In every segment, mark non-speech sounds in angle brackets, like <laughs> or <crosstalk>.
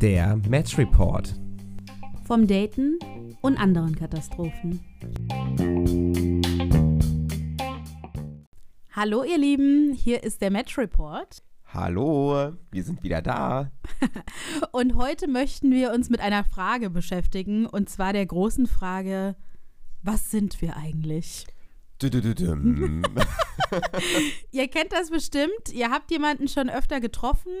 Der Match Report. Vom Daten und anderen Katastrophen. Hallo ihr Lieben, hier ist der Match Report. Hallo, wir sind wieder da. <laughs> Und heute möchten wir uns mit einer Frage beschäftigen, und zwar der großen Frage, was sind wir eigentlich? <laughs> Ihr kennt das bestimmt, ihr habt jemanden schon öfter getroffen.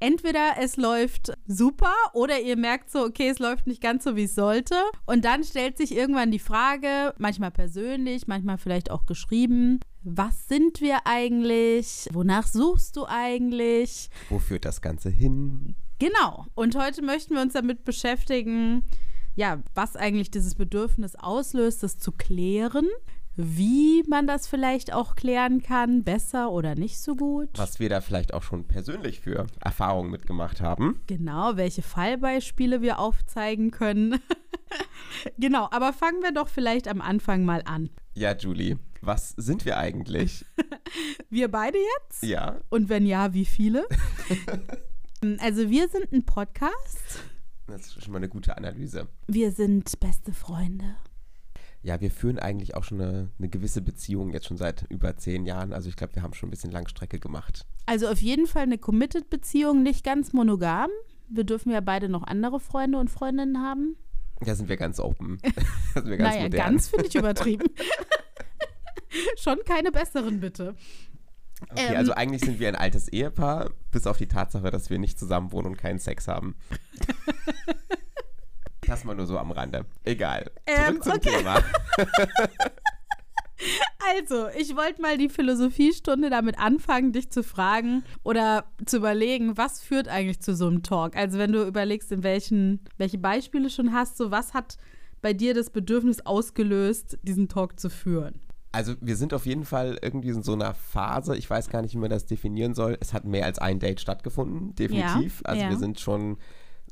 Entweder es läuft super oder ihr merkt so, okay, es läuft nicht ganz so, wie es sollte. Und dann stellt sich irgendwann die Frage, manchmal persönlich, manchmal vielleicht auch geschrieben, was sind wir eigentlich? Wonach suchst du eigentlich? Wo führt das Ganze hin? Genau. Und heute möchten wir uns damit beschäftigen, ja, was eigentlich dieses Bedürfnis auslöst, das zu klären. Wie man das vielleicht auch klären kann, besser oder nicht so gut. Was wir da vielleicht auch schon persönlich für Erfahrungen mitgemacht haben. Genau, welche Fallbeispiele wir aufzeigen können. <laughs> genau, aber fangen wir doch vielleicht am Anfang mal an. Ja, Julie, was sind wir eigentlich? <laughs> Wir beide jetzt? ja, Und wenn ja, wie viele? <laughs> also wir sind ein Podcast. das ist schon mal eine gute Analyse. Wir sind beste Freunde. Ja, wir führen eigentlich auch schon eine, eine gewisse Beziehung jetzt schon seit über zehn Jahren. Also ich glaube, wir haben schon ein bisschen Langstrecke gemacht. Also auf jeden Fall eine committed Beziehung, nicht ganz monogam. Wir dürfen ja beide noch andere Freunde und Freundinnen haben. Da sind wir ganz open. <laughs> Da sind wir ganz naja, modern. ganz finde ich übertrieben. <laughs> Schon keine besseren, bitte. Okay, ähm, also eigentlich sind wir ein altes Ehepaar, bis auf die Tatsache, dass wir nicht zusammen wohnen und keinen Sex haben. <laughs> Das mal nur so am Rande. Egal. Zurück Ähm, zum okay. Thema. <laughs> Also, ich wollte mal die Philosophiestunde damit anfangen, dich zu fragen oder zu überlegen, was führt eigentlich zu so einem Talk? Also, wenn du überlegst, in welchen, welche Beispiele schon hast, so was hat bei dir das Bedürfnis ausgelöst, diesen Talk zu führen? Also wir sind auf jeden Fall irgendwie in so einer Phase, ich weiß gar nicht, wie man das definieren soll. Es hat mehr als ein Date stattgefunden, definitiv. Ja, also ja. wir sind schon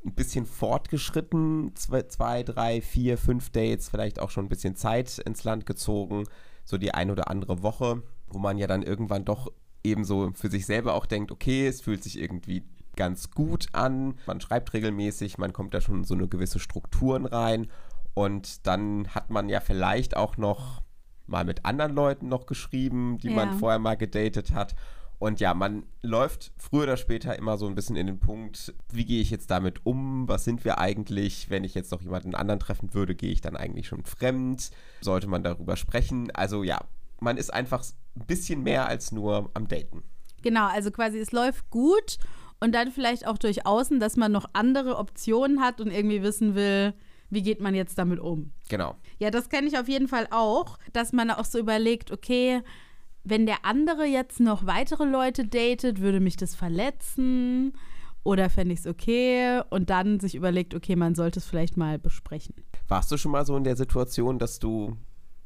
ein bisschen fortgeschritten, zwei, zwei, drei, vier, fünf Dates, vielleicht auch schon ein bisschen Zeit ins Land gezogen, so die ein oder andere Woche, wo man ja dann irgendwann doch eben so für sich selber auch denkt, okay, es fühlt sich irgendwie ganz gut an, man schreibt regelmäßig, man kommt da schon so eine gewisse Strukturen rein und dann hat man ja vielleicht auch noch mal mit anderen Leuten noch geschrieben, die man Ja. vorher mal gedatet hat. Und ja, man läuft früher oder später immer so ein bisschen in den Punkt, wie gehe ich jetzt damit um? Was sind wir eigentlich? Wenn ich jetzt noch jemanden anderen treffen würde, gehe ich dann eigentlich schon fremd? Sollte man darüber sprechen? Also ja, man ist einfach ein bisschen mehr als nur am Daten. Genau, also quasi es läuft gut und dann vielleicht auch durch außen, dass man noch andere Optionen hat und irgendwie wissen will, wie geht man jetzt damit um. Genau. Ja, das kenne ich auf jeden Fall auch, dass man auch so überlegt, okay, wenn der andere jetzt noch weitere Leute datet, würde mich das verletzen oder fände ich es okay und dann sich überlegt, okay, man sollte es vielleicht mal besprechen. Warst du schon mal so in der Situation, dass du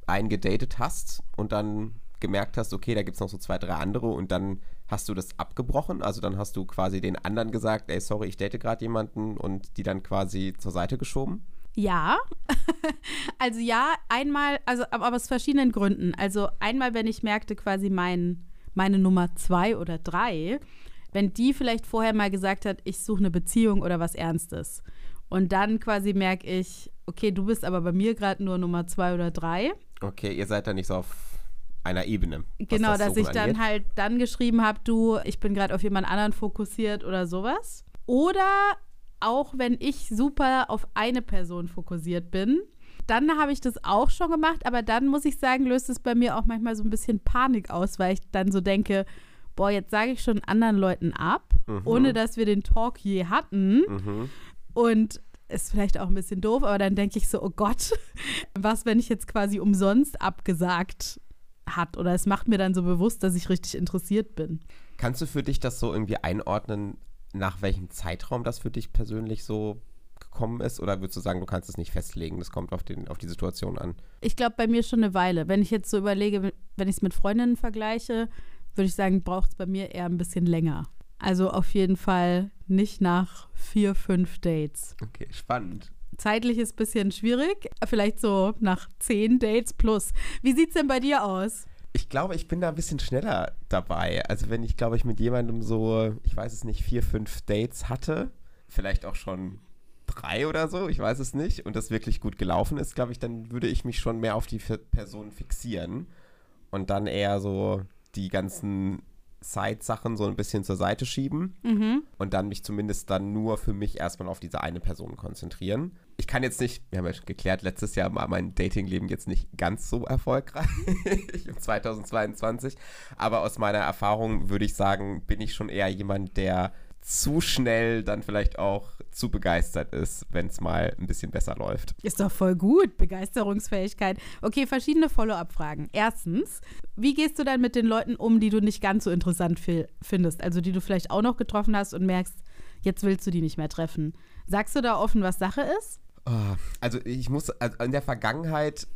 einen gedatet hast und dann gemerkt hast, okay, da gibt es noch so zwei, drei andere und dann hast du das abgebrochen? Also dann hast du quasi den anderen gesagt, ey, sorry, ich date gerade jemanden und die dann quasi zur Seite geschoben? Ja, <laughs> also ja, einmal, also aber aus verschiedenen Gründen. Also einmal, wenn ich merkte, quasi mein, meine Nummer zwei oder drei, wenn die vielleicht vorher mal gesagt hat, ich suche eine Beziehung oder was Ernstes. Und dann quasi merke ich, okay, du bist aber bei mir gerade nur Nummer zwei oder drei. Okay, ihr seid da nicht so auf einer Ebene. Genau, das dass Suchen ich dann angeht. halt dann geschrieben habe, du, ich bin gerade auf jemand anderen fokussiert oder sowas. Oder auch wenn ich super auf eine Person fokussiert bin, dann habe ich das auch schon gemacht, aber dann muss ich sagen, löst es bei mir auch manchmal so ein bisschen Panik aus, weil ich dann so denke, boah, jetzt sage ich schon anderen Leuten ab, Mhm. ohne dass wir den Talk je hatten. Mhm. Und ist vielleicht auch ein bisschen doof, aber dann denke ich so, oh Gott, <laughs> was, wenn ich jetzt quasi umsonst abgesagt hat? Oder es macht mir dann so bewusst, dass ich richtig interessiert bin. Kannst du für dich das so irgendwie einordnen, nach welchem Zeitraum das für dich persönlich so gekommen ist? Oder würdest du sagen, du kannst es nicht festlegen? Das kommt auf, den, auf die Situation an. Ich glaube, bei mir schon eine Weile. Wenn ich jetzt so überlege, wenn ich es mit Freundinnen vergleiche, würde ich sagen, braucht es bei mir eher ein bisschen länger. Also auf jeden Fall nicht nach vier, fünf Dates. Okay, spannend. Zeitlich ist ein bisschen schwierig, vielleicht so nach zehn Dates plus. Wie sieht's denn bei dir aus? Ich glaube, ich bin da ein bisschen schneller dabei. Also wenn ich, glaube ich, mit jemandem so, ich weiß es nicht, vier, fünf Dates hatte, vielleicht auch schon drei oder so, ich weiß es nicht, und das wirklich gut gelaufen ist, glaube ich, dann würde ich mich schon mehr auf die Person fixieren und dann eher so die ganzen Side-Sachen so ein bisschen zur Seite schieben mhm. und dann mich zumindest dann nur für mich erstmal auf diese eine Person konzentrieren. Ich kann jetzt nicht, wir haben ja geklärt, letztes Jahr war mein Datingleben jetzt nicht ganz so erfolgreich <laughs> im 2022, aber aus meiner Erfahrung würde ich sagen, bin ich schon eher jemand, der zu schnell dann vielleicht auch zu begeistert ist, wenn es mal ein bisschen besser läuft. Ist doch voll gut, Begeisterungsfähigkeit. Okay, verschiedene Follow-up-Fragen. Erstens, wie gehst du dann mit den Leuten um, die du nicht ganz so interessant findest? Also die du vielleicht auch noch getroffen hast und merkst, jetzt willst du die nicht mehr treffen. Sagst du da offen, was Sache ist? Oh, also ich muss, also in der Vergangenheit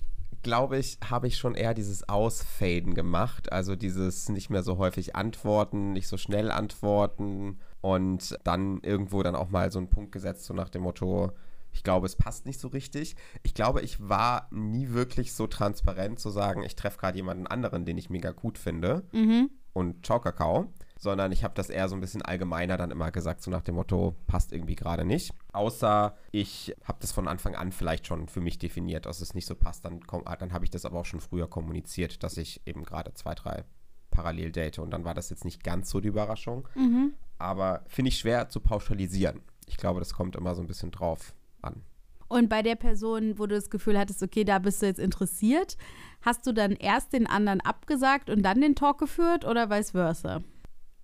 glaube ich, habe ich schon eher dieses Ausfaden gemacht. Also dieses nicht mehr so häufig antworten, nicht so schnell antworten und dann irgendwo dann auch mal so einen Punkt gesetzt, so nach dem Motto, ich glaube, es passt nicht so richtig. Ich glaube, ich war nie wirklich so transparent zu sagen, ich treffe gerade jemanden anderen, den ich mega gut finde mhm. und ciao Kakao, sondern ich habe das eher so ein bisschen allgemeiner dann immer gesagt, so nach dem Motto, passt irgendwie gerade nicht. Außer ich habe das von Anfang an vielleicht schon für mich definiert, dass es nicht so passt, dann, dann habe ich das aber auch schon früher kommuniziert, dass ich eben gerade zwei, drei parallel date und dann war das jetzt nicht ganz so die Überraschung. Mhm. Aber finde ich schwer zu pauschalisieren. Ich glaube, das kommt immer so ein bisschen drauf an. Und bei der Person, wo du das Gefühl hattest, okay, da bist du jetzt interessiert, hast du dann erst den anderen abgesagt und dann den Talk geführt oder vice versa?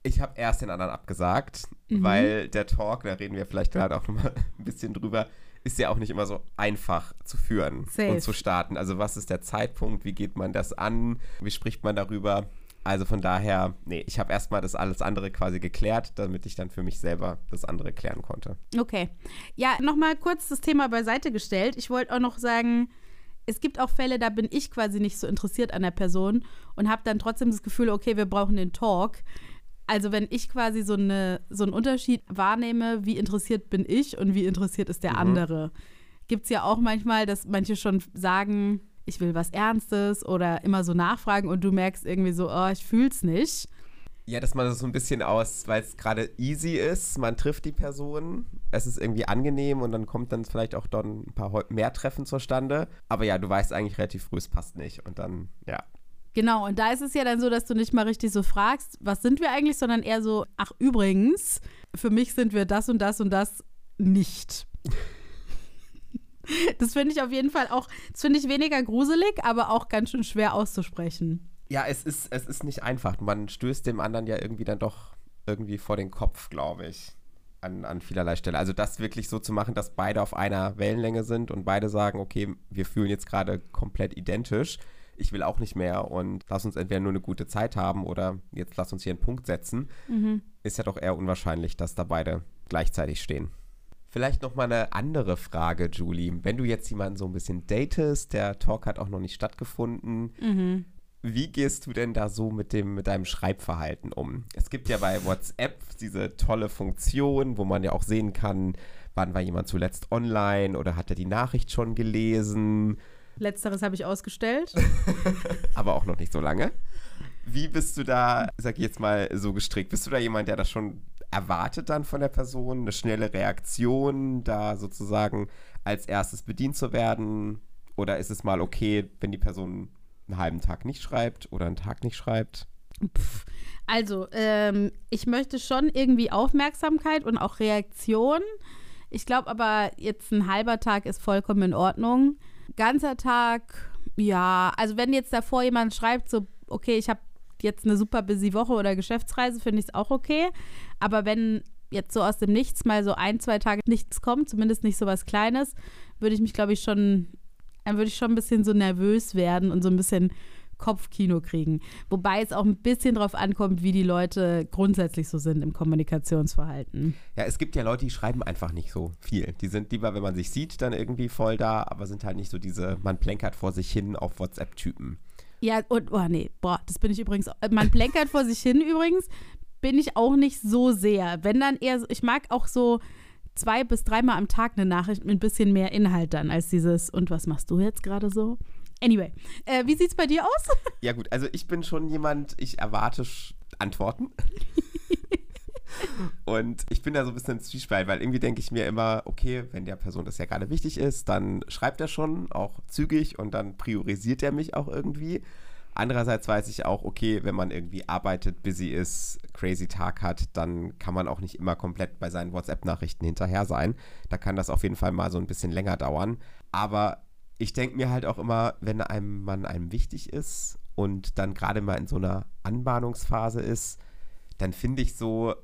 Ich habe erst den anderen abgesagt, mhm. weil der Talk, da reden wir vielleicht gerade auch nochmal <laughs> ein bisschen drüber, ist ja auch nicht immer so einfach zu führen Safe. und zu starten. Also was ist der Zeitpunkt, wie geht man das an, wie spricht man darüber? Also von daher, nee, ich habe erstmal das alles andere quasi geklärt, damit ich dann für mich selber das andere klären konnte. Okay. Ja, nochmal kurz das Thema beiseite gestellt. Ich wollte auch noch sagen, es gibt auch Fälle, da bin ich quasi nicht so interessiert an der Person und habe dann trotzdem das Gefühl, okay, wir brauchen den Talk. Also wenn ich quasi so, eine, so einen Unterschied wahrnehme, wie interessiert bin ich und wie interessiert ist der mhm. andere. Gibt es ja auch manchmal, dass manche schon sagen, ich will was Ernstes oder immer so nachfragen und du merkst irgendwie so, oh, ich fühl's nicht. Ja, dass man das so ein bisschen aus, weil es gerade easy ist, man trifft die Person, es ist irgendwie angenehm und dann kommt dann vielleicht auch dann ein paar mehr Treffen zustande. Aber ja, du weißt eigentlich relativ früh, es passt nicht und dann, ja. Genau, und da ist es ja dann so, dass du nicht mal richtig so fragst, was sind wir eigentlich, sondern eher so, ach übrigens, für mich sind wir das und das und das nicht. <laughs> Das finde ich auf jeden Fall auch, das finde ich weniger gruselig, aber auch ganz schön schwer auszusprechen. Ja, es ist, es ist nicht einfach. Man stößt dem anderen ja irgendwie dann doch irgendwie vor den Kopf, glaube ich. An, an vielerlei Stelle. Also das wirklich so zu machen, dass beide auf einer Wellenlänge sind und beide sagen, okay, wir fühlen jetzt gerade komplett identisch. Ich will auch nicht mehr und lass uns entweder nur eine gute Zeit haben oder jetzt lass uns hier einen Punkt setzen. Mhm. Ist ja doch eher unwahrscheinlich, dass da beide gleichzeitig stehen. Vielleicht noch mal eine andere Frage, Julie. Wenn du jetzt jemanden so ein bisschen datest, der Talk hat auch noch nicht stattgefunden, mhm. wie gehst du denn da so mit, dem, mit deinem Schreibverhalten um? Es gibt ja bei WhatsApp diese tolle Funktion, wo man ja auch sehen kann, wann war jemand zuletzt online oder hat er die Nachricht schon gelesen. Letzteres habe ich ausgestellt. <laughs> Aber auch noch nicht so lange. Wie bist du da, sag ich jetzt mal, so gestrickt? Bist du da jemand, der das schon erwartet dann von der Person eine schnelle Reaktion, da sozusagen als erstes bedient zu werden? Oder ist es mal okay, wenn die Person einen halben Tag nicht schreibt oder einen Tag nicht schreibt? Pff, also, ähm, ich möchte schon irgendwie Aufmerksamkeit und auch Reaktion. Ich glaube aber, jetzt ein halber Tag ist vollkommen in Ordnung. Ganzer Tag, ja, also wenn jetzt davor jemand schreibt, so, okay, ich habe jetzt eine super busy Woche oder Geschäftsreise, finde ich es auch okay. Aber wenn jetzt so aus dem Nichts mal so ein, zwei Tage nichts kommt, zumindest nicht so was Kleines, würde ich mich, glaube ich, schon, dann würde ich schon ein bisschen so nervös werden und so ein bisschen Kopfkino kriegen. Wobei es auch ein bisschen darauf ankommt, wie die Leute grundsätzlich so sind im Kommunikationsverhalten. Ja, es gibt ja Leute, die schreiben einfach nicht so viel. Die sind lieber, wenn man sich sieht, dann irgendwie voll da, aber sind halt nicht so diese, man plänkert vor sich hin auf WhatsApp-Typen. Ja, und, oh nee, boah, das bin ich übrigens. Man plänkert vor sich hin übrigens, bin ich auch nicht so sehr. Wenn dann eher, ich mag auch so zwei bis dreimal am Tag eine Nachricht mit ein bisschen mehr Inhalt dann als dieses, und was machst du jetzt gerade so? Anyway, äh, wie sieht's bei dir aus? <laughs> Ja, gut, also ich bin schon jemand, ich erwarte Antworten. <laughs> Und ich bin da so ein bisschen im Zwiespalt, weil irgendwie denke ich mir immer, okay, wenn der Person das ja gerade wichtig ist, dann schreibt er schon auch zügig und dann priorisiert er mich auch irgendwie. Andererseits weiß ich auch, okay, wenn man irgendwie arbeitet, busy ist, crazy Tag hat, dann kann man auch nicht immer komplett bei seinen WhatsApp-Nachrichten hinterher sein. Da kann das auf jeden Fall mal so ein bisschen länger dauern. Aber ich denke mir halt auch immer, wenn einem Mann einem wichtig ist und dann gerade mal in so einer Anbahnungsphase ist, dann finde ich so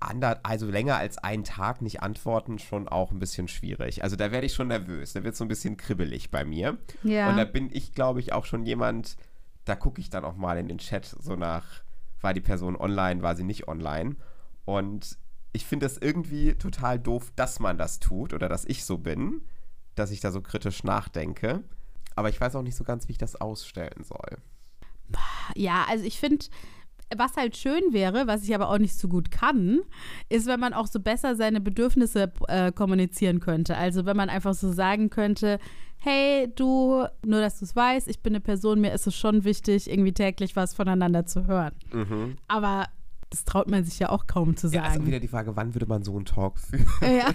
ander, also länger als einen Tag nicht antworten schon auch ein bisschen schwierig. Also da werde ich schon nervös, da wird es so ein bisschen kribbelig bei mir. Ja. Und da bin ich, glaube ich, auch schon jemand, da gucke ich dann auch mal in den Chat so nach, war die Person online, war sie nicht online. Und ich finde es irgendwie total doof, dass man das tut oder dass ich so bin, dass ich da so kritisch nachdenke. Aber ich weiß auch nicht so ganz, wie ich das ausstellen soll. Ja, also ich finde, was halt schön wäre, was ich aber auch nicht so gut kann, ist, wenn man auch so besser seine Bedürfnisse äh, kommunizieren könnte. Also wenn man einfach so sagen könnte, hey, du, nur dass du es weißt, ich bin eine Person, mir ist es schon wichtig, irgendwie täglich was voneinander zu hören. Mhm. Aber das traut man sich ja auch kaum zu sagen. Ja, also wieder die Frage, wann würde man so einen Talk führen? <laughs> Ja.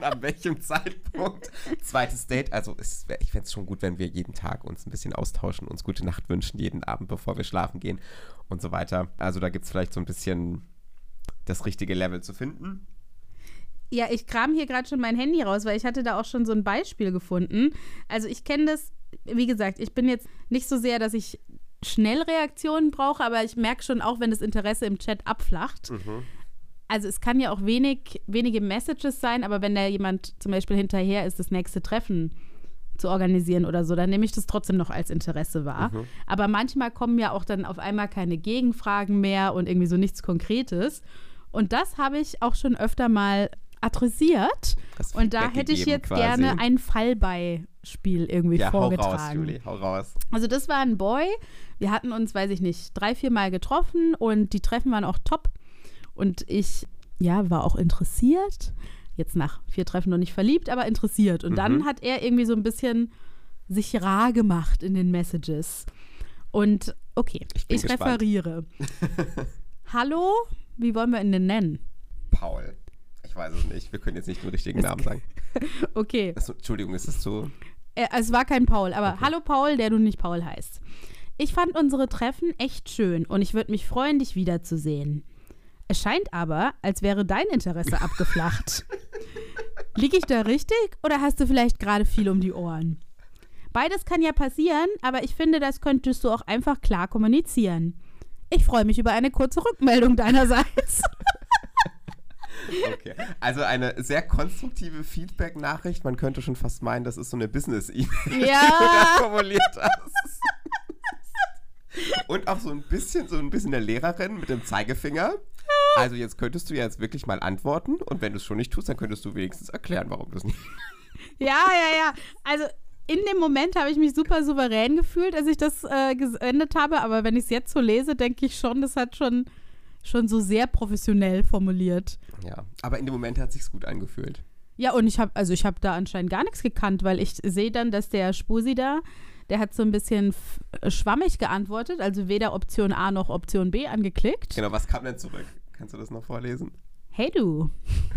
<laughs> An welchem Zeitpunkt? Zweites Date, also es, ich fände es schon gut, wenn wir jeden Tag uns ein bisschen austauschen, uns gute Nacht wünschen, jeden Abend, bevor wir schlafen gehen und so weiter. Also da gibt es vielleicht so ein bisschen das richtige Level zu finden. Ja, ich kram hier gerade schon mein Handy raus, weil ich hatte da auch schon so ein Beispiel gefunden. Also ich kenne das, wie gesagt, ich bin jetzt nicht so sehr, dass ich Schnellreaktionen brauche, aber ich merke schon auch, wenn das Interesse im Chat abflacht. Mhm. Also es kann ja auch wenig, wenige Messages sein, aber wenn da jemand zum Beispiel hinterher ist, das nächste Treffen zu organisieren oder so, dann nehme ich das trotzdem noch als Interesse wahr. Mhm. Aber manchmal kommen ja auch dann auf einmal keine Gegenfragen mehr und irgendwie so nichts Konkretes. Und das habe ich auch schon öfter mal adressiert. Und da hätte ich jetzt quasi. gerne ein Fallbeispiel irgendwie ja, vorgetragen. Hau raus, Julie, hau raus. Also das war ein Boy. Wir hatten uns, weiß ich nicht, drei, vier Mal getroffen und die Treffen waren auch top. Und ich, ja, war auch interessiert. Jetzt nach vier Treffen noch nicht verliebt, aber interessiert. Und mhm. dann hat er irgendwie so ein bisschen sich rar gemacht in den Messages. Und okay, ich, ich referiere. <laughs> Hallo, wie wollen wir ihn denn nennen? Paul. Ich weiß es nicht. Wir können jetzt nicht den richtigen Namen sagen. <laughs> okay. Das, Entschuldigung, ist es so? Äh, es war kein Paul, aber okay. hallo Paul, der du nicht Paul heißt. Ich fand unsere Treffen echt schön und ich würde mich freuen, dich wiederzusehen. Es scheint aber, als wäre dein Interesse <laughs> abgeflacht. Liege ich da richtig oder hast du vielleicht gerade viel um die Ohren? Beides kann ja passieren, aber ich finde, das könntest du auch einfach klar kommunizieren. Ich freue mich über eine kurze Rückmeldung deinerseits. <laughs> Okay. Also eine sehr konstruktive Feedback-Nachricht. Man könnte schon fast meinen, das ist so eine Business-E-Mail, ja. die du da formuliert hast. Und auch so ein bisschen, so ein bisschen der Lehrerin mit dem Zeigefinger. Also jetzt könntest du jetzt wirklich mal antworten und wenn du es schon nicht tust, dann könntest du wenigstens erklären, warum du es nicht. Ja, ja, ja. Also in dem Moment habe ich mich super souverän gefühlt, als ich das äh, geendet habe, aber wenn ich es jetzt so lese, denke ich schon, das hat schon schon so sehr professionell formuliert. Ja, aber in dem Moment hat sich's gut angefühlt. Ja, und ich habe also ich habe da anscheinend gar nichts gekannt, weil ich sehe dann, dass der Spusi da, der hat so ein bisschen schwammig geantwortet, also weder Option A noch Option B angeklickt. Genau, was kam denn zurück? Kannst du das noch vorlesen? Hey du.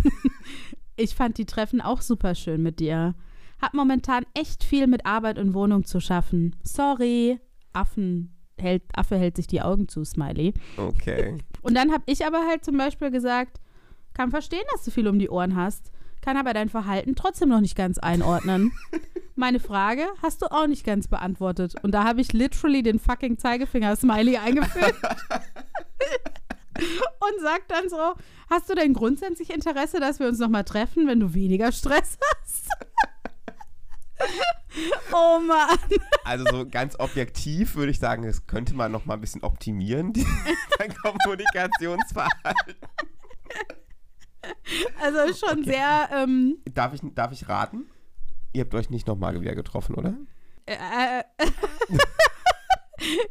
<laughs> ich fand die Treffen auch super schön mit dir. Hab momentan echt viel mit Arbeit und Wohnung zu schaffen. Sorry. Affen hält, Affe hält sich die Augen zu, Smiley. Okay. <laughs> Und dann habe ich aber halt zum Beispiel gesagt, kann verstehen, dass du viel um die Ohren hast, kann aber dein Verhalten trotzdem noch nicht ganz einordnen. <laughs> Meine Frage hast du auch nicht ganz beantwortet. Und da habe ich literally den fucking Zeigefinger-Smiley eingefügt. <laughs> und sag dann so, hast du denn grundsätzlich Interesse, dass wir uns nochmal treffen, wenn du weniger Stress hast? Oh Mann. Also so ganz objektiv würde ich sagen, das könnte man noch mal ein bisschen optimieren, dein <laughs> <laughs> Kommunikationsverhalten. Also schon okay. sehr. Ähm, darf, ich, darf ich raten? Ihr habt euch nicht noch mal wieder getroffen, oder? Äh, äh, <laughs>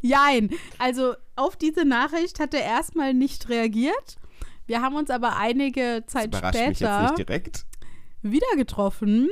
Jein. Also auf diese Nachricht hat er erstmal nicht reagiert. Wir haben uns aber einige Zeit das später mich jetzt nicht direkt. wieder getroffen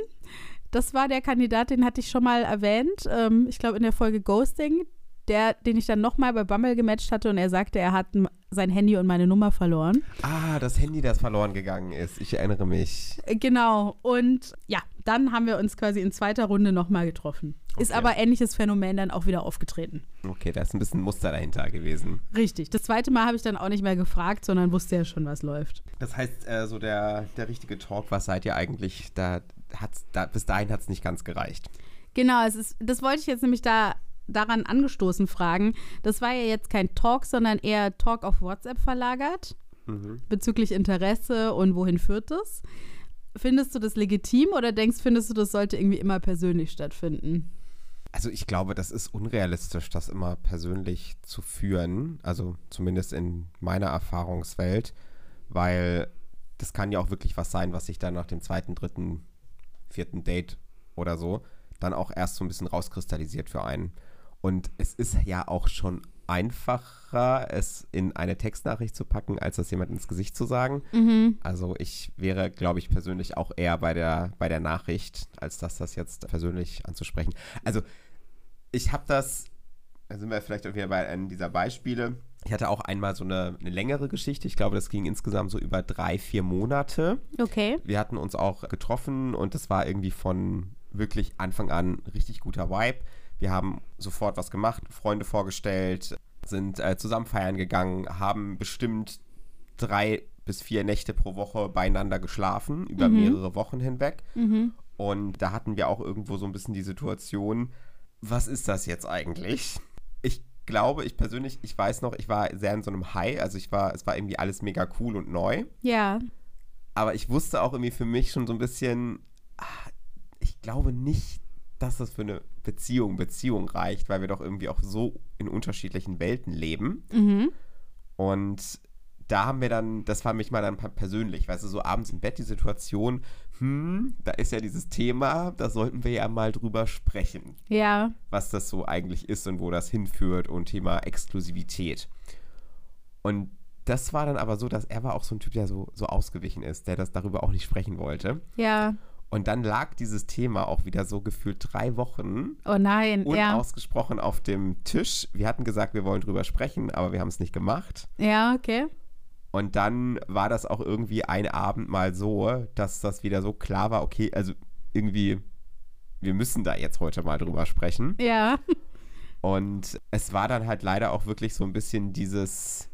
das war der Kandidat, den hatte ich schon mal erwähnt. Ähm, ich glaube in der Folge Ghosting der, den ich dann nochmal bei Bumble gematcht hatte und er sagte, er hat sein Handy und meine Nummer verloren. Ah, das Handy, das verloren gegangen ist. Ich erinnere mich. Äh, genau. Und ja, dann haben wir uns quasi in zweiter Runde nochmal getroffen. Okay. Ist aber ähnliches Phänomen dann auch wieder aufgetreten. Okay, da ist ein bisschen Muster dahinter gewesen. Richtig. Das zweite Mal habe ich dann auch nicht mehr gefragt, sondern wusste ja schon, was läuft. Das heißt, äh, so der, der richtige Talk, was seid ihr eigentlich? Da hat's, da, bis dahin hat es nicht ganz gereicht. Genau, es ist, das wollte ich jetzt nämlich da daran angestoßen fragen. Das war ja jetzt kein Talk, sondern eher Talk auf WhatsApp verlagert mhm. bezüglich Interesse und wohin führt das. Findest du das legitim oder denkst, findest du, das sollte irgendwie immer persönlich stattfinden? Also ich glaube, das ist unrealistisch, das immer persönlich zu führen. Also zumindest in meiner Erfahrungswelt, weil das kann ja auch wirklich was sein, was sich dann nach dem zweiten, dritten, vierten Date oder so dann auch erst so ein bisschen rauskristallisiert für einen. Und es ist ja auch schon einfacher, es in eine Textnachricht zu packen, als das jemand ins Gesicht zu sagen. Mhm. Also ich wäre, glaube ich, persönlich auch eher bei der, bei der Nachricht, als dass das jetzt persönlich anzusprechen. Also ich habe das, da sind wir vielleicht auch wieder bei einem dieser Beispiele. Ich hatte auch einmal so eine, eine, längere Geschichte. Ich glaube, das ging insgesamt so über drei, vier Monate. Okay. Wir hatten uns auch getroffen und das war irgendwie von wirklich Anfang an richtig guter Vibe. Wir haben sofort was gemacht, Freunde vorgestellt, sind äh, zusammen feiern gegangen, haben bestimmt drei bis vier Nächte pro Woche beieinander geschlafen, über mhm. mehrere Wochen hinweg. Mhm. Und da hatten wir auch irgendwo so ein bisschen die Situation, was ist das jetzt eigentlich? Ich glaube, ich persönlich, ich weiß noch, ich war sehr in so einem High, also ich war, es war irgendwie alles mega cool und neu. Ja. Aber ich wusste auch irgendwie für mich schon so ein bisschen, ach, ich glaube nicht, dass das für eine Beziehung Beziehung reicht, weil wir doch irgendwie auch so in unterschiedlichen Welten leben. Mhm. Und da haben wir dann, das fand mich mal dann persönlich, weißt du, so abends im Bett die Situation, hm, da ist ja dieses Thema, da sollten wir ja mal drüber sprechen. Ja. Was das so eigentlich ist und wo das hinführt und Thema Exklusivität. Und das war dann aber so, dass er war auch so ein Typ, der so, so ausgewichen ist, der das darüber auch nicht sprechen wollte. Ja. Und dann lag dieses Thema auch wieder so gefühlt drei Wochen. Oh nein, unausgesprochen ja. auf dem Tisch. Wir hatten gesagt, wir wollen drüber sprechen, aber wir haben es nicht gemacht. Ja, okay. Und dann war das auch irgendwie ein Abend mal so, dass das wieder so klar war, okay, also irgendwie, wir müssen da jetzt heute mal drüber sprechen. Ja. Und es war dann halt leider auch wirklich so ein bisschen dieses,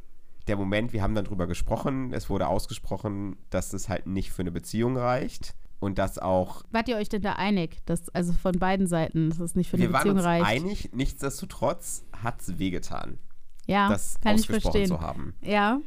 der Moment, wir haben dann drüber gesprochen, es wurde ausgesprochen, dass es halt nicht für eine Beziehung reicht und das auch. Wart ihr euch denn da einig, dass also von beiden Seiten, dass es nicht für eine Beziehung reicht? Wir waren uns einig, nichtsdestotrotz hat es wehgetan. Ja, das kann ausgesprochen ich verstehen. zu haben. Ja.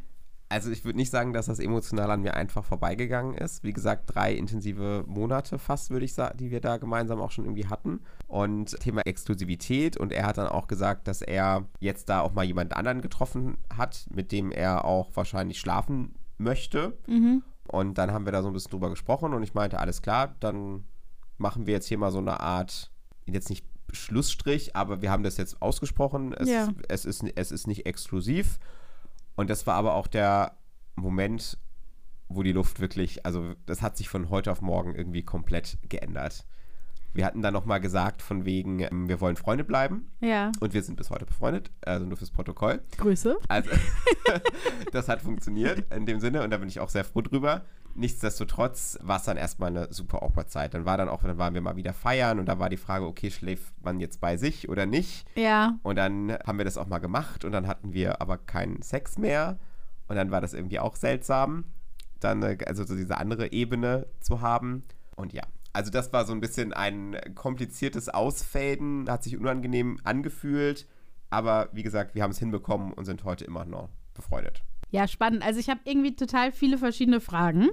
Also ich würde nicht sagen, dass das emotional an mir einfach vorbeigegangen ist. Wie gesagt, drei intensive Monate fast, würde ich sagen, die wir da gemeinsam auch schon irgendwie hatten. Und Thema Exklusivität. Und er hat dann auch gesagt, dass er jetzt da auch mal jemand anderen getroffen hat, mit dem er auch wahrscheinlich schlafen möchte. Mhm. Und dann haben wir da so ein bisschen drüber gesprochen und ich meinte, alles klar, dann machen wir jetzt hier mal so eine Art, jetzt nicht Schlussstrich, aber wir haben das jetzt ausgesprochen. Es, ja. es, ist, es ist nicht exklusiv. Und das war aber auch der Moment, wo die Luft wirklich, also das hat sich von heute auf morgen irgendwie komplett geändert. Wir hatten dann nochmal gesagt, von wegen, ähm, wir wollen Freunde bleiben. Ja. Und wir sind bis heute befreundet, also nur fürs Protokoll. Grüße. Also, <laughs> <laughs> das hat funktioniert in dem Sinne und da bin ich auch sehr froh drüber. Nichtsdestotrotz war es dann erstmal eine super awkward Zeit. Dann war dann auch, dann waren wir mal wieder feiern und da war die Frage, okay, schläft man jetzt bei sich oder nicht? Ja. Und dann haben wir das auch mal gemacht und dann hatten wir aber keinen Sex mehr und dann war das irgendwie auch seltsam, dann äh, also so diese andere Ebene zu haben. Und ja, also das war so ein bisschen ein kompliziertes Ausfaden, hat sich unangenehm angefühlt, aber wie gesagt, wir haben es hinbekommen und sind heute immer noch befreundet. Ja, spannend. Also ich habe irgendwie total viele verschiedene Fragen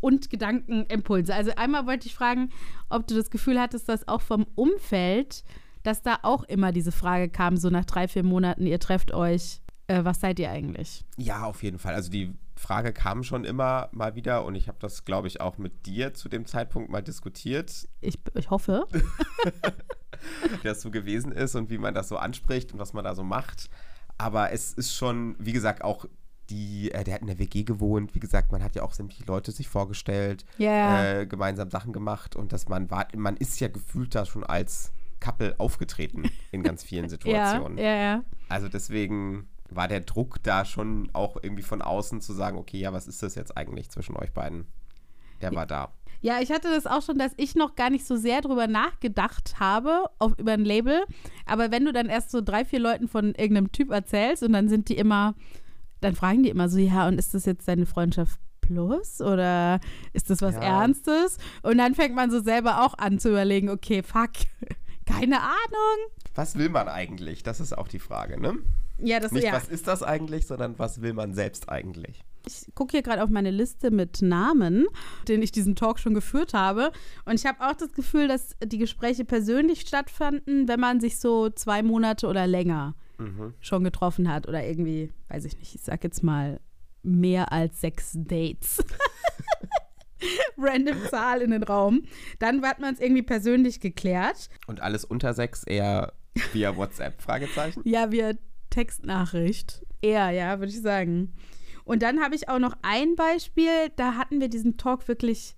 und Gedankenimpulse. Also einmal wollte ich fragen, ob du das Gefühl hattest, dass auch vom Umfeld, dass da auch immer diese Frage kam, so nach drei, vier Monaten, ihr trefft euch, äh, was seid ihr eigentlich? Ja, auf jeden Fall. Also die Frage kam schon immer mal wieder und ich habe das, glaube ich, auch mit dir zu dem Zeitpunkt mal diskutiert. Ich, ich hoffe. <laughs> wie das so gewesen ist und wie man das so anspricht und was man da so macht. Aber es ist schon, wie gesagt, auch die, äh, der hat in der WG gewohnt. Wie gesagt, man hat ja auch sämtliche Leute sich vorgestellt, Ja. äh, gemeinsam Sachen gemacht und dass man war, man ist ja gefühlt da schon als Couple aufgetreten in ganz vielen <laughs> ja, Situationen. ja, ja. Also deswegen war der Druck da schon auch irgendwie von außen zu sagen, okay, ja, was ist das jetzt eigentlich zwischen euch beiden? Der war da. Ja, ich hatte das auch schon, dass ich noch gar nicht so sehr drüber nachgedacht habe, auf, über ein Label. Aber wenn du dann erst so drei, vier Leuten von irgendeinem Typ erzählst und dann sind die immer, dann fragen die immer so, ja, und ist das jetzt deine Freundschaft plus oder ist das was Ja. Ernstes? Und dann fängt man so selber auch an zu überlegen, okay, fuck, <laughs> keine Ahnung. Was will man eigentlich? Das ist auch die Frage, ne? Ja, das Nicht, ja. was ist das eigentlich, sondern was will man selbst eigentlich? Ich gucke hier gerade auf meine Liste mit Namen, denen ich diesen Talk schon geführt habe. Und ich habe auch das Gefühl, dass die Gespräche persönlich stattfanden, wenn man sich so zwei Monate oder länger Mhm. schon getroffen hat. Oder irgendwie, weiß ich nicht, ich sag jetzt mal mehr als sechs Dates. <laughs> Random Zahl in den Raum. Dann hat man es irgendwie persönlich geklärt. Und alles unter sechs eher via WhatsApp? <laughs> Fragezeichen? Ja, via Textnachricht. Eher, ja, würde ich sagen. Und dann habe ich auch noch ein Beispiel, da hatten wir diesen Talk wirklich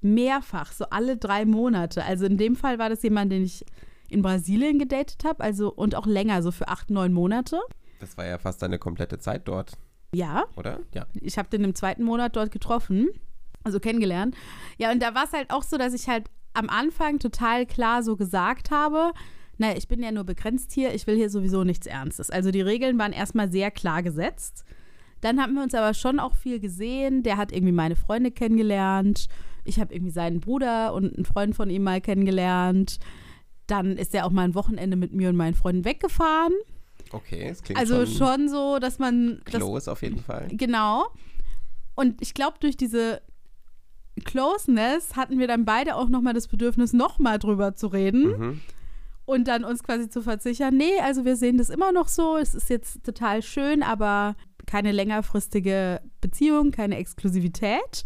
mehrfach, so alle drei Monate. Also in dem Fall war das jemand, den ich in Brasilien gedatet habe, also und auch länger, so für acht, neun Monate. Das war ja fast eine komplette Zeit dort, Ja, oder? Ja. ich habe den im zweiten Monat dort getroffen, also kennengelernt. Ja, und da war es halt auch so, dass ich halt am Anfang total klar so gesagt habe, naja, ich bin ja nur begrenzt hier, ich will hier sowieso nichts Ernstes. Also die Regeln waren erstmal sehr klar gesetzt. Dann haben wir uns aber schon auch viel gesehen. Der hat irgendwie meine Freunde kennengelernt. Ich habe irgendwie seinen Bruder und einen Freund von ihm mal kennengelernt. Dann ist er auch mal ein Wochenende mit mir und meinen Freunden weggefahren. Okay, es klingt Also schon, schon so, dass man das close auf jeden Fall. Genau. Und ich glaube, durch diese Closeness hatten wir dann beide auch nochmal das Bedürfnis, nochmal drüber zu reden Mhm. und dann uns quasi zu versichern, nee, also wir sehen das immer noch so, es ist jetzt total schön, aber keine längerfristige Beziehung, keine Exklusivität.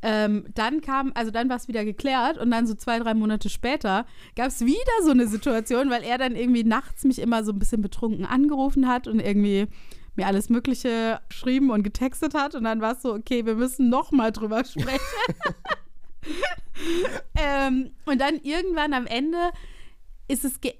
Ähm, dann kam, also dann war es wieder geklärt und dann so zwei, drei Monate später gab es wieder so eine Situation, weil er dann irgendwie nachts mich immer so ein bisschen betrunken angerufen hat und irgendwie mir alles Mögliche geschrieben und getextet hat und dann war es so, okay, wir müssen noch mal drüber sprechen. <laughs> ähm, und dann irgendwann am Ende ist es, ge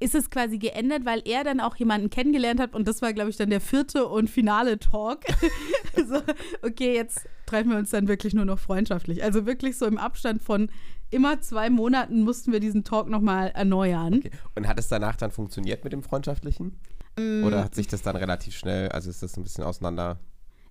ist es quasi geändert, weil er dann auch jemanden kennengelernt hat und das war, glaube ich, dann der vierte und finale Talk. <laughs> so, okay, jetzt treffen wir uns dann wirklich nur noch freundschaftlich. Also wirklich so im Abstand von immer zwei Monaten mussten wir diesen Talk nochmal erneuern. Okay. Und hat es danach dann funktioniert mit dem Freundschaftlichen? Mm. Oder hat sich das dann relativ schnell, also ist das ein bisschen auseinander?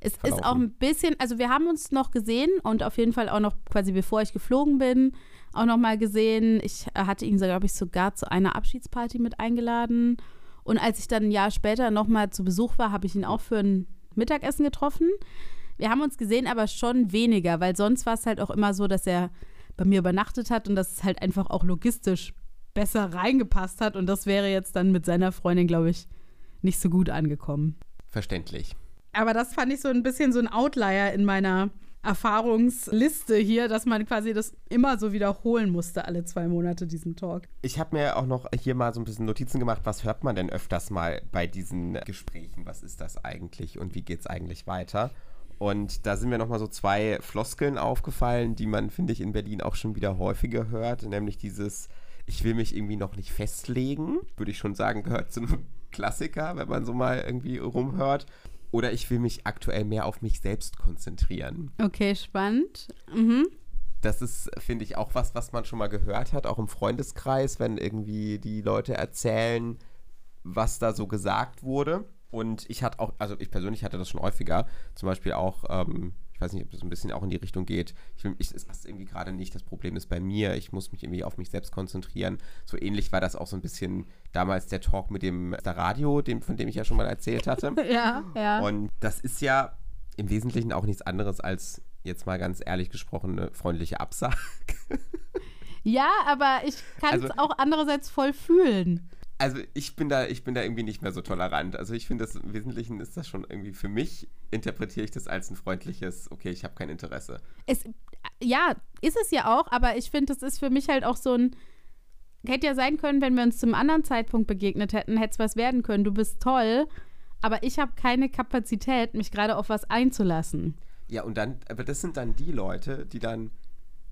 Es ist auch ein bisschen, also wir haben uns noch gesehen und auf jeden Fall auch noch quasi bevor ich geflogen bin, auch noch mal gesehen. Ich äh, hatte ihn, glaube ich, sogar zu einer Abschiedsparty mit eingeladen. Und als ich dann ein Jahr später noch mal zu Besuch war, habe ich ihn auch für ein Mittagessen getroffen. Wir haben uns gesehen, aber schon weniger, weil sonst war es halt auch immer so, dass er bei mir übernachtet hat und dass es halt einfach auch logistisch besser reingepasst hat. Und das wäre jetzt dann mit seiner Freundin, glaube ich, nicht so gut angekommen. Verständlich. Aber das fand ich so ein bisschen so ein Outlier in meiner Erfahrungsliste hier, dass man quasi das immer so wiederholen musste, alle zwei Monate, diesen Talk. Ich habe mir auch noch hier mal so ein bisschen Notizen gemacht. Was hört man denn öfters mal bei diesen Gesprächen? Was ist das eigentlich und wie geht es eigentlich weiter? Und da sind mir nochmal so zwei Floskeln aufgefallen, die man, finde ich, in Berlin auch schon wieder häufiger hört. Nämlich dieses, ich will mich irgendwie noch nicht festlegen. Würde ich schon sagen, gehört zu einem Klassiker, wenn man so mal irgendwie rumhört. Oder ich will mich aktuell mehr auf mich selbst konzentrieren. Okay, spannend. Mhm. Das ist, finde ich, auch was, was man schon mal gehört hat, auch im Freundeskreis, wenn irgendwie die Leute erzählen, was da so gesagt wurde. Und ich hatte auch, also ich persönlich hatte das schon häufiger, zum Beispiel auch, ähm, ich weiß nicht, ob das ein bisschen auch in die Richtung geht. Ich will, ich, es passt irgendwie gerade nicht, das Problem ist bei mir, ich muss mich irgendwie auf mich selbst konzentrieren. So ähnlich war das auch so ein bisschen damals der Talk mit dem der Radio, dem, von dem ich ja schon mal erzählt hatte. <laughs> Ja, ja. Und das ist ja im Wesentlichen auch nichts anderes als jetzt mal ganz ehrlich gesprochen eine freundliche Absage. ja, aber ich kann es Also- auch andererseits voll fühlen. Also ich bin da, ich bin da irgendwie nicht mehr so tolerant. Also ich finde das im Wesentlichen ist das schon irgendwie für mich, interpretiere ich das als ein freundliches, okay, ich habe kein Interesse. Es, ja, ist es ja auch, aber ich finde, das ist für mich halt auch so ein. Hätte ja sein können, wenn wir uns zum anderen Zeitpunkt begegnet hätten, hätte es was werden können. Du bist toll, aber ich habe keine Kapazität, mich gerade auf was einzulassen. Ja, und dann, aber das sind dann die Leute, die dann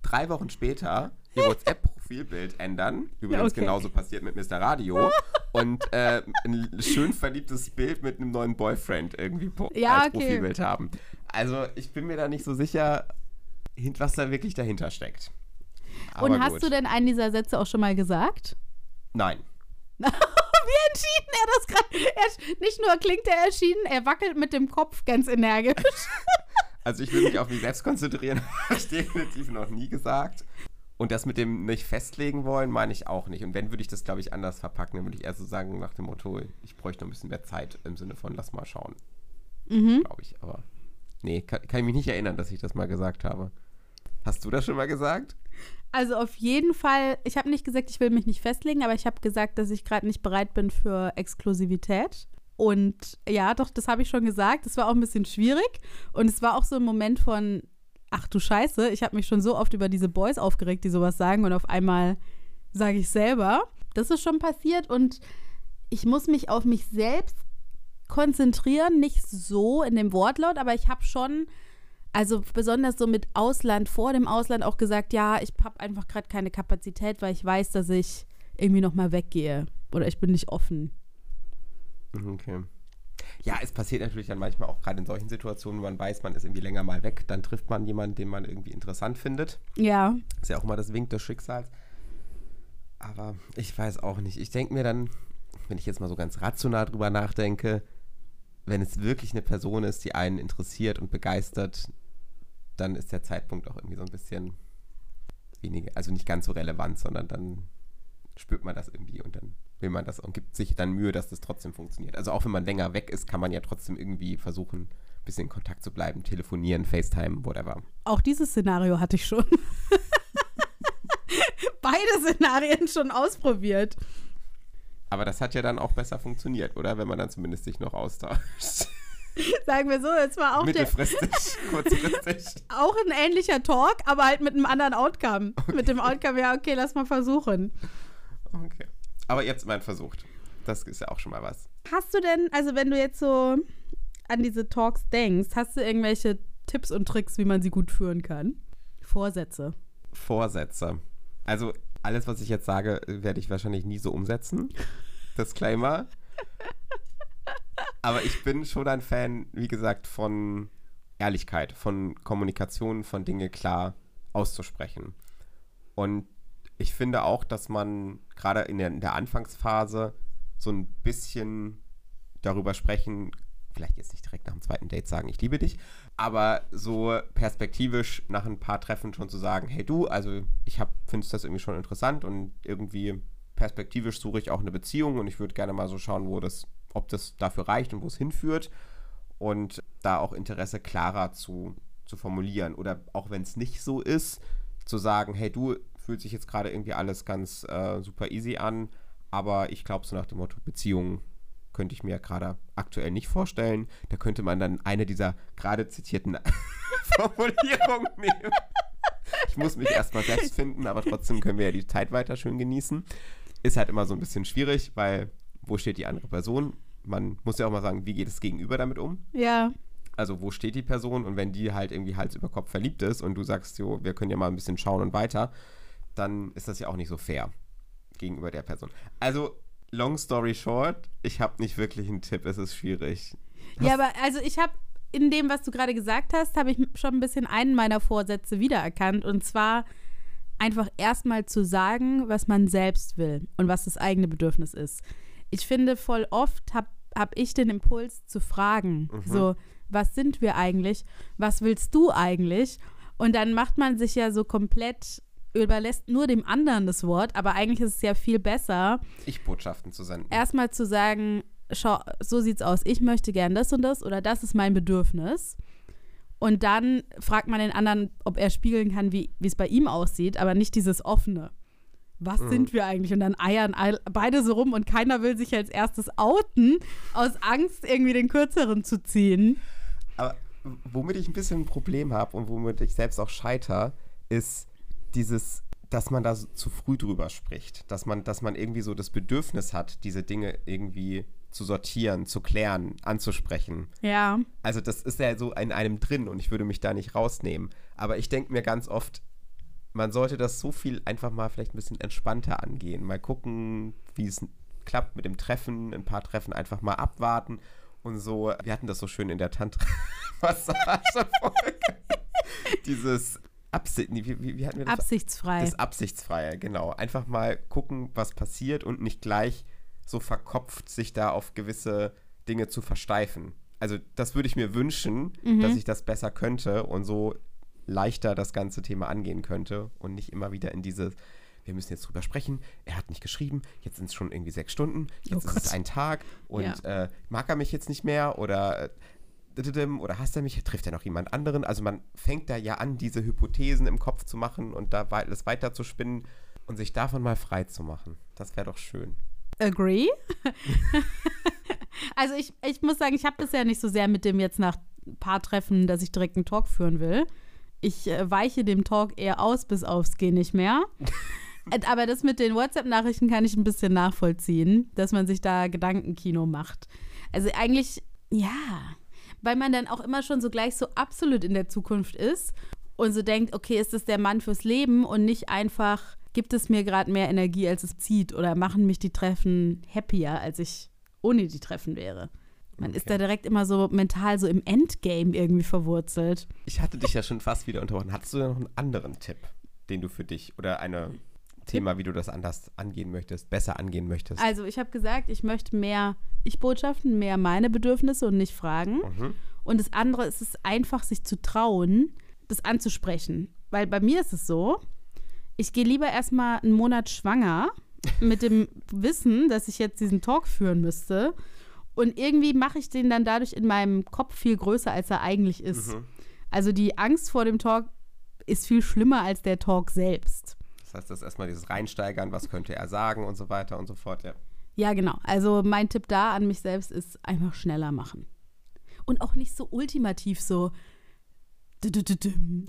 drei Wochen später ihr <laughs> WhatsApp-Profilbild ändern. Übrigens Okay. genauso passiert mit Mr. Radio. <laughs> und äh, ein schön verliebtes Bild mit einem neuen Boyfriend irgendwie Ja, als okay. Profilbild haben. Also ich bin mir da nicht so sicher, was da wirklich dahinter steckt. Aber Und hast gut. du denn einen dieser Sätze auch schon mal gesagt? Nein. <laughs> Wie entschieden er das gerade. Er- Nicht nur klingt er erschienen, er wackelt mit dem Kopf ganz energisch. <laughs> Also ich will mich auf mich selbst konzentrieren, habe ich definitiv noch nie gesagt. Und das mit dem nicht festlegen wollen, meine ich auch nicht. Und wenn, würde ich das, glaube ich, anders verpacken. Dann würde ich eher so sagen, nach dem Motto, ich bräuchte noch ein bisschen mehr Zeit im Sinne von, lass mal schauen. Mhm. Glaube ich. Aber nee, kann, kann ich mich nicht erinnern, dass ich das mal gesagt habe. Hast du das schon mal gesagt? Also auf jeden Fall, ich habe nicht gesagt, ich will mich nicht festlegen, aber ich habe gesagt, dass ich gerade nicht bereit bin für Exklusivität. Und ja, doch, das habe ich schon gesagt. Das war auch ein bisschen schwierig. Und es war auch so ein Moment von, ach du Scheiße, ich habe mich schon so oft über diese Boys aufgeregt, die sowas sagen. Und auf einmal sage ich selber. Das ist schon passiert. Und ich muss mich auf mich selbst konzentrieren. Nicht so in dem Wortlaut, aber ich habe schon also besonders so mit Ausland, vor dem Ausland auch gesagt, ja, ich habe einfach gerade keine Kapazität, weil ich weiß, dass ich irgendwie nochmal weggehe. Oder ich bin nicht offen. Okay. Ja, es passiert natürlich dann manchmal auch gerade in solchen Situationen, wo man weiß, man ist irgendwie länger mal weg, dann trifft man jemanden, den man irgendwie interessant findet. Ja. Ist ja auch immer das Wink des Schicksals. Aber ich weiß auch nicht. Ich denke mir dann, wenn ich jetzt mal so ganz rational drüber nachdenke, wenn es wirklich eine Person ist, die einen interessiert und begeistert, dann ist der Zeitpunkt auch irgendwie so ein bisschen weniger, also nicht ganz so relevant, sondern dann spürt man das irgendwie und dann will man das und gibt sich dann Mühe, dass das trotzdem funktioniert. Also auch wenn man länger weg ist, kann man ja trotzdem irgendwie versuchen, ein bisschen in Kontakt zu bleiben, telefonieren, FaceTime, whatever. Auch dieses Szenario hatte ich schon. <laughs> Beide Szenarien schon ausprobiert. Aber das hat ja dann auch besser funktioniert, oder? Wenn man dann zumindest sich noch austauscht. <laughs> Sagen wir so, es war auch, der, Mittelfristig, <laughs> kurzfristig. auch ein ähnlicher Talk, aber halt mit einem anderen Outcome. Mit dem Outcome, ja, okay, lass mal versuchen. Okay. Aber jetzt mal versucht. Das ist ja auch schon mal was. Hast du denn, also wenn du jetzt so an diese Talks denkst, hast du irgendwelche Tipps und Tricks, wie man sie gut führen kann? Vorsätze. Vorsätze. Also alles, was ich jetzt sage, werde ich wahrscheinlich nie so umsetzen. Disclaimer. Aber ich bin schon ein Fan, wie gesagt, von Ehrlichkeit, von Kommunikation, von Dinge klar auszusprechen. Und ich finde auch, dass man gerade in der, in der Anfangsphase so ein bisschen darüber sprechen, vielleicht jetzt nicht direkt nach dem zweiten Date sagen, ich liebe dich, aber so perspektivisch nach ein paar Treffen schon zu sagen, hey du, also ich finde das irgendwie schon interessant und irgendwie perspektivisch suche ich auch eine Beziehung und ich würde gerne mal so schauen, wo das, ob das dafür reicht und wo es hinführt und da auch Interesse klarer zu, zu formulieren oder auch wenn es nicht so ist, zu sagen, hey du, fühlt sich jetzt gerade irgendwie alles ganz äh, super easy an, aber ich glaube so nach dem Motto Beziehung könnte ich mir gerade aktuell nicht vorstellen. Da könnte man dann eine dieser gerade zitierten <laughs> Formulierungen nehmen. Ich muss mich erstmal selbst finden, aber trotzdem können wir ja die Zeit weiter schön genießen. Ist halt immer so ein bisschen schwierig, weil wo steht die andere Person? Man muss ja auch mal sagen, wie geht das Gegenüber damit um? Ja. Also wo steht die Person und wenn die halt irgendwie Hals über Kopf verliebt ist und du sagst, jo, wir können ja mal ein bisschen schauen und weiter, dann ist das ja auch nicht so fair gegenüber der Person. Also long story short, ich habe nicht wirklich einen Tipp, es ist schwierig. Ja, aber also ich habe in dem, was du gerade gesagt hast, habe ich schon ein bisschen einen meiner Vorsätze wiedererkannt. Und zwar einfach erstmal zu sagen, was man selbst will und was das eigene Bedürfnis ist. Ich finde, voll oft habe hab ich den Impuls zu fragen, so, was sind wir eigentlich? Was willst du eigentlich? Und dann macht man sich ja so komplett, überlässt nur dem anderen das Wort, aber eigentlich ist es ja viel besser, Ich Botschaften zu senden. erstmal zu sagen, schau, so sieht's aus, ich möchte gern das und das oder das ist mein Bedürfnis. Und dann fragt man den anderen, ob er spiegeln kann, wie es bei ihm aussieht, aber nicht dieses offene. Was sind wir eigentlich? Und dann eiern all- beide so rum und keiner will sich als erstes outen, aus Angst, irgendwie den Kürzeren zu ziehen. Aber womit ich ein bisschen ein Problem habe und womit ich selbst auch scheiter, ist dieses, dass man da so zu früh drüber spricht. Dass man, dass man irgendwie so das Bedürfnis hat, diese Dinge irgendwie zu sortieren, zu klären, anzusprechen. Ja. Also das ist ja so in einem drin und ich würde mich da nicht rausnehmen. Aber ich denke mir ganz oft, man sollte das so viel einfach mal vielleicht ein bisschen entspannter angehen. Mal gucken, wie es klappt mit dem Treffen, ein paar Treffen einfach mal abwarten und so. Wir hatten das so schön in der Tantra-Massage-Folge. <laughs> Dieses Absi wie, wie, wie hatten wir das? Absichtsfrei. Das Absichtsfreie, genau. Einfach mal gucken, was passiert und nicht gleich so verkopft sich da auf gewisse Dinge zu versteifen. Also das würde ich mir wünschen, Mhm. dass ich das besser könnte und so leichter das ganze Thema angehen könnte und nicht immer wieder in diese, wir müssen jetzt drüber sprechen, er hat nicht geschrieben, jetzt sind es schon irgendwie sechs Stunden, jetzt Oh ist es ein Tag und Ja. äh, mag er mich jetzt nicht mehr oder äh, oder hasst er mich, trifft er noch jemand anderen? Also man fängt da ja an, diese Hypothesen im Kopf zu machen und da das weiter zu spinnen und sich davon mal frei zu machen. Das wäre doch schön. Agree. <laughs> also ich, ich muss sagen, ich habe das ja nicht so sehr mit dem jetzt nach ein paar Treffen, dass ich direkt einen Talk führen will. Ich äh, weiche dem Talk eher aus, bis aufs Geh nicht mehr. <laughs> Äh, Aber das mit den WhatsApp-Nachrichten kann ich ein bisschen nachvollziehen, dass man sich da Gedankenkino macht. Also eigentlich, ja, weil man dann auch immer schon so gleich so absolut in der Zukunft ist und so denkt, okay, ist das der Mann fürs Leben und nicht einfach, gibt es mir gerade mehr Energie, als es zieht oder machen mich die Treffen happier, als ich ohne die Treffen wäre. Man ist Okay. da direkt immer so mental so im Endgame irgendwie verwurzelt. Ich hatte dich ja schon fast wieder unterbrochen. Hattest du noch einen anderen Tipp, den du für dich oder ein Thema, wie du das anders angehen möchtest, besser angehen möchtest? Also ich habe gesagt, ich möchte mehr Ich-Botschaften, mehr meine Bedürfnisse und nicht Fragen. Mhm. Und das andere ist es einfach, sich zu trauen, das anzusprechen. Weil bei mir ist es so, ich gehe lieber erstmal einen Monat schwanger <laughs> mit dem Wissen, dass ich jetzt diesen Talk führen müsste. Und irgendwie mache ich den dann dadurch in meinem Kopf viel größer, als er eigentlich ist. Mhm. Also die Angst vor dem Talk ist viel schlimmer als der Talk selbst. Das heißt, das ist erstmal dieses Reinsteigern, was könnte er sagen und so weiter und so fort, ja. Ja, genau. Also mein Tipp da an mich selbst ist einfach schneller machen. Und auch nicht so ultimativ so,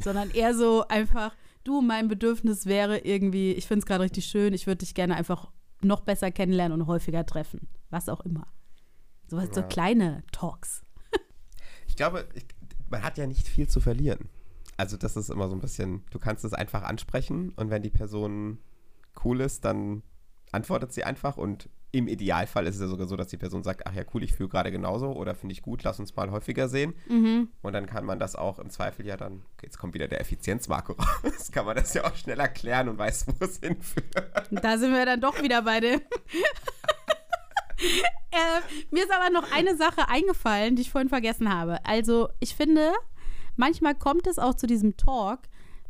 sondern eher so einfach, du, mein Bedürfnis wäre irgendwie, ich finde es gerade richtig schön, ich würde dich gerne einfach noch besser kennenlernen und häufiger treffen. Was auch immer. So, was, so Ja. kleine Talks. Ich glaube, ich, man hat ja nicht viel zu verlieren. Also das ist immer so ein bisschen, du kannst es einfach ansprechen und wenn die Person cool ist, dann antwortet sie einfach und im Idealfall ist es ja sogar so, dass die Person sagt, ach ja, cool, ich fühle gerade genauso oder finde ich gut, lass uns mal häufiger sehen. Und dann kann man das auch im Zweifel ja dann, okay, jetzt kommt wieder der Effizienzmarker raus, <laughs> kann man das ja auch schnell erklären und weiß, wo es hinführt. Da sind wir dann doch wieder bei dem. <laughs> äh, mir ist aber noch eine Sache eingefallen, die ich vorhin vergessen habe. Also, ich finde, manchmal kommt es auch zu diesem Talk,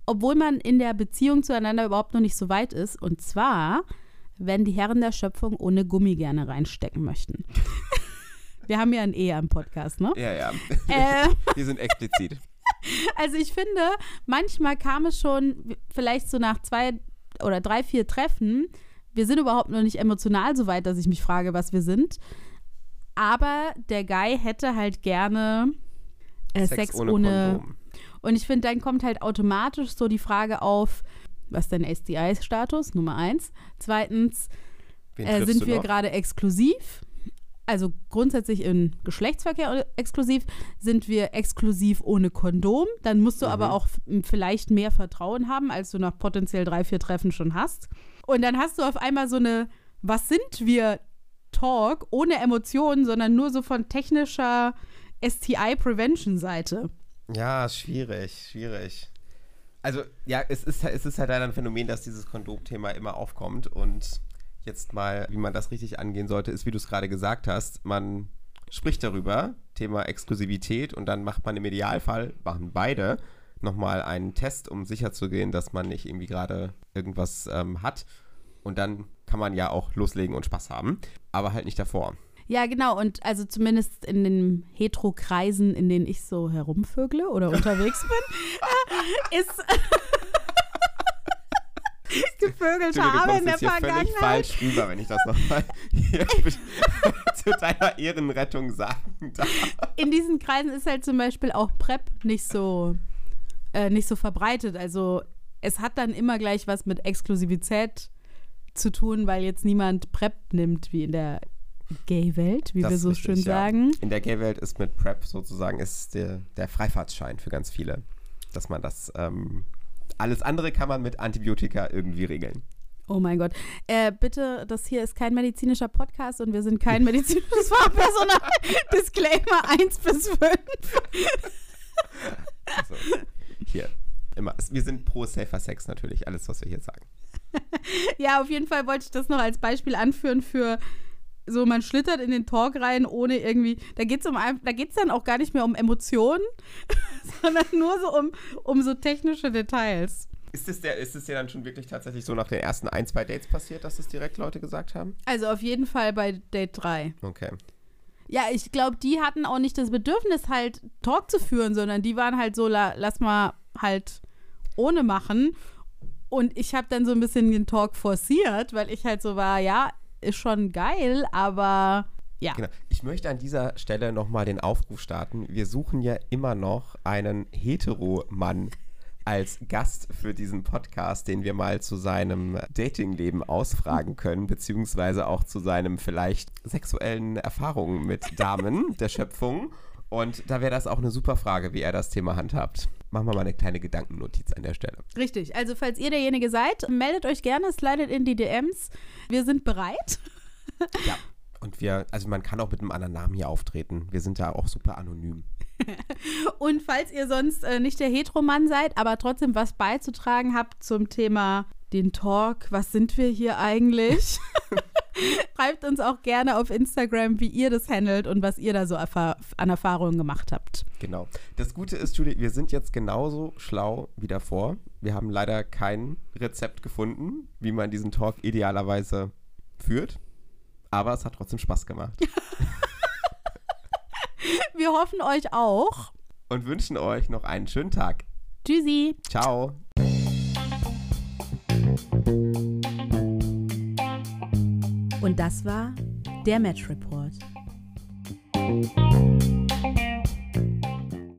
obwohl man in der Beziehung zueinander überhaupt noch nicht so weit ist. Und zwar, wenn die Herren der Schöpfung ohne Gummi gerne reinstecken möchten. <laughs> Wir haben ja ein Ehe am Podcast, ne? Ja, ja. <laughs> Äh, <laughs> Wir sind explizit. also ich finde, manchmal kam es schon vielleicht so nach zwei oder drei, vier Treffen. Wir sind überhaupt noch nicht emotional so weit, dass ich mich frage, was wir sind. Aber der Guy hätte halt gerne äh, Sex, ohne. Kondom. Und ich finde, dann kommt halt automatisch so die Frage auf, was ist dein SDI-Status? Nummer eins. Zweitens, äh, sind wir gerade exklusiv? Also grundsätzlich in Geschlechtsverkehr exklusiv. Sind wir exklusiv ohne Kondom? Dann musst du Mhm. aber auch vielleicht mehr Vertrauen haben, als du nach potenziell drei, vier Treffen schon hast. Und dann hast du auf einmal so eine, was sind wir Talk ohne Emotionen, sondern nur so von technischer STI-Prevention-Seite. Ja, schwierig, schwierig. Also, ja, es ist, es ist halt leider ein Phänomen, dass dieses Kondomthema immer aufkommt. Und jetzt mal, wie man das richtig angehen sollte, ist, wie du es gerade gesagt hast, man spricht darüber, Thema Exklusivität, und dann macht man im Idealfall, machen beide, nochmal einen Test, um sicherzugehen, dass man nicht irgendwie gerade irgendwas ähm, hat. Und dann kann man ja auch loslegen und Spaß haben, aber halt nicht davor. Ja, genau. Und also zumindest in den Hetero-Kreisen, in denen ich so herumvögle oder unterwegs bin, ist <laughs> gevögelt Entschuldigung, du habe in der hier völlig Vergangenheit. falsch rüber, wenn ich das nochmal <laughs> <laughs> zu deiner Ehrenrettung sagen darf. In diesen Kreisen ist halt zum Beispiel auch PrEP nicht so, äh, nicht so verbreitet. Also es hat dann immer gleich was mit Exklusivität zu tun, weil jetzt niemand PrEP nimmt, wie in der Gay-Welt, wie Das wir so richtig, schön ja. sagen. In der Gay-Welt ist mit PrEP sozusagen ist der, der Freifahrtsschein für ganz viele, dass man das, ähm, alles andere kann man mit Antibiotika irgendwie regeln. Oh mein Gott. Äh, bitte, das hier ist kein medizinischer Podcast und wir sind kein <laughs> medizinisches Fachpersonal. Disclaimer 1 bis 5. Also, hier, immer. Wir sind pro Safer Sex natürlich, alles, was wir hier sagen. <laughs> Ja, auf jeden Fall wollte ich das noch als Beispiel anführen für so, man schlittert in den Talk rein, ohne irgendwie, da geht es um, da geht's dann auch gar nicht mehr um Emotionen, <laughs> sondern nur so um, um so technische Details. Ist es, der, ist es dir dann schon wirklich tatsächlich so nach den ersten ein, zwei Dates passiert, dass es direkt Leute gesagt haben? Also auf jeden Fall bei Date 3. Okay. Ja, ich glaube, die hatten auch nicht das Bedürfnis, halt Talk zu führen, sondern die waren halt so, la, lass mal halt ohne machen. Und ich habe dann so ein bisschen den Talk forciert, weil ich halt so war, ja, ist schon geil, aber ja. Genau. Ich möchte an dieser Stelle nochmal den Aufruf starten. Wir suchen ja immer noch einen Hetero-Mann als Gast für diesen Podcast, den wir mal zu seinem Datingleben ausfragen können, beziehungsweise auch zu seinem vielleicht sexuellen Erfahrungen mit Damen der Schöpfung. Und da wäre das auch eine super Frage, wie er das Thema handhabt. Machen wir mal eine kleine Gedankennotiz an der Stelle. Richtig. Also, falls ihr derjenige seid, meldet euch gerne, slidet in die DMs. Wir sind bereit. <laughs> Ja. Und wir, also man kann auch mit einem anderen Namen hier auftreten. Wir sind da auch super anonym. <laughs> Und falls ihr sonst äh, nicht der Heteromann seid, aber trotzdem was beizutragen habt zum Thema den Talk, was sind wir hier eigentlich? <laughs> Schreibt uns auch gerne auf Instagram, wie ihr das handelt und was ihr da so erfahr an Erfahrungen gemacht habt. Genau. Das Gute ist, Julie, wir sind jetzt genauso schlau wie davor. Wir haben leider kein Rezept gefunden, wie man diesen Talk idealerweise führt. Aber es hat trotzdem Spaß gemacht. <laughs> Wir hoffen euch auch. Und wünschen euch noch einen schönen Tag. Tschüssi. Ciao. Und das war der Match Report.